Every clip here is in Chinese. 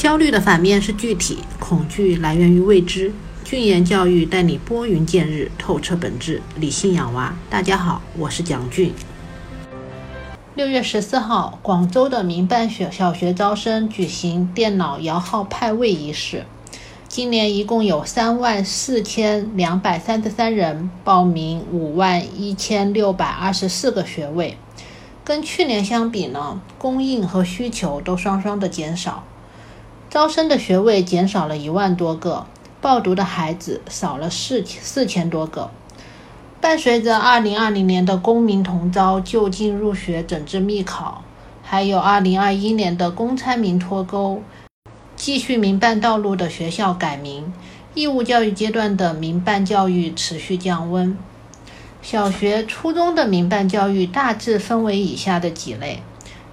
焦虑的反面是具体，恐惧来源于未知。俊言教育带你拨云见日，透彻本质，理性养娃。大家好，我是蒋俊。六月十四号，广州的民办学小学招生举行电脑摇号派位仪式。今年一共有三万四千两百三十三人报名，五万一千六百二十四个学位。跟去年相比呢，供应和需求都双双的减少，招生的学位减少了一万多个。报读的孩子少了四四千多个，伴随着二零二零年的公民同招就近入学整治密考，还有二零二一年的公参民脱钩，继续民办道路的学校改名，义务教育阶段的民办教育持续降温。小学、初中的民办教育大致分为以下的几类，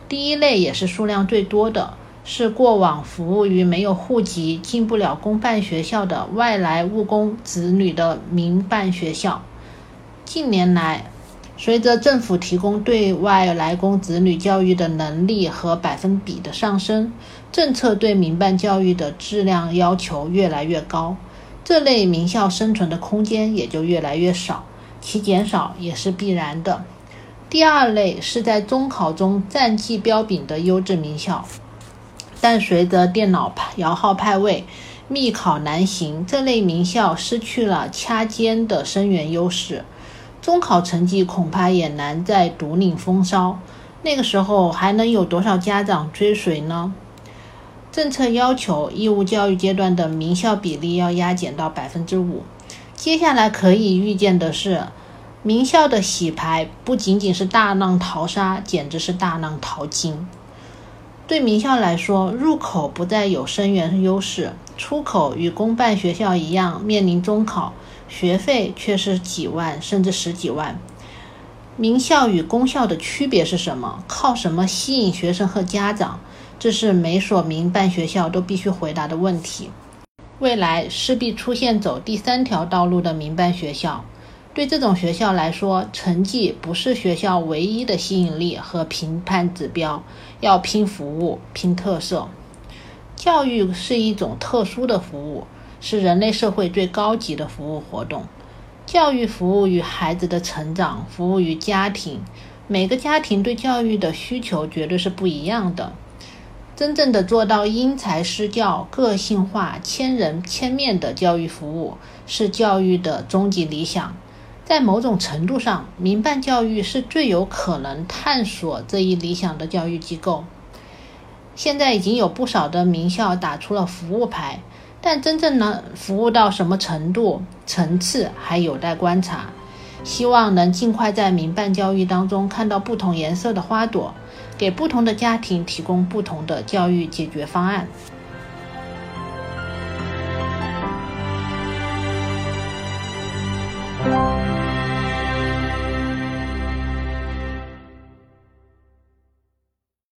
第一类也是数量最多的。是过往服务于没有户籍、进不了公办学校的外来务工子女的民办学校。近年来，随着政府提供对外来工子女教育的能力和百分比的上升，政策对民办教育的质量要求越来越高，这类名校生存的空间也就越来越少，其减少也是必然的。第二类是在中考中战绩彪炳的优质名校。但随着电脑摇号派位、密考难行，这类名校失去了掐尖的生源优势，中考成绩恐怕也难再独领风骚。那个时候还能有多少家长追随呢？政策要求义务教育阶段的名校比例要压减到百分之五。接下来可以预见的是，名校的洗牌不仅仅是大浪淘沙，简直是大浪淘金。对名校来说，入口不再有生源优势，出口与公办学校一样面临中考，学费却是几万甚至十几万。名校与公校的区别是什么？靠什么吸引学生和家长？这是每所民办学校都必须回答的问题。未来势必出现走第三条道路的民办学校。对这种学校来说，成绩不是学校唯一的吸引力和评判指标，要拼服务、拼特色。教育是一种特殊的服务，是人类社会最高级的服务活动。教育服务于孩子的成长，服务于家庭。每个家庭对教育的需求绝对是不一样的。真正的做到因材施教、个性化、千人千面的教育服务，是教育的终极理想。在某种程度上，民办教育是最有可能探索这一理想的教育机构。现在已经有不少的名校打出了服务牌，但真正能服务到什么程度、层次还有待观察。希望能尽快在民办教育当中看到不同颜色的花朵，给不同的家庭提供不同的教育解决方案。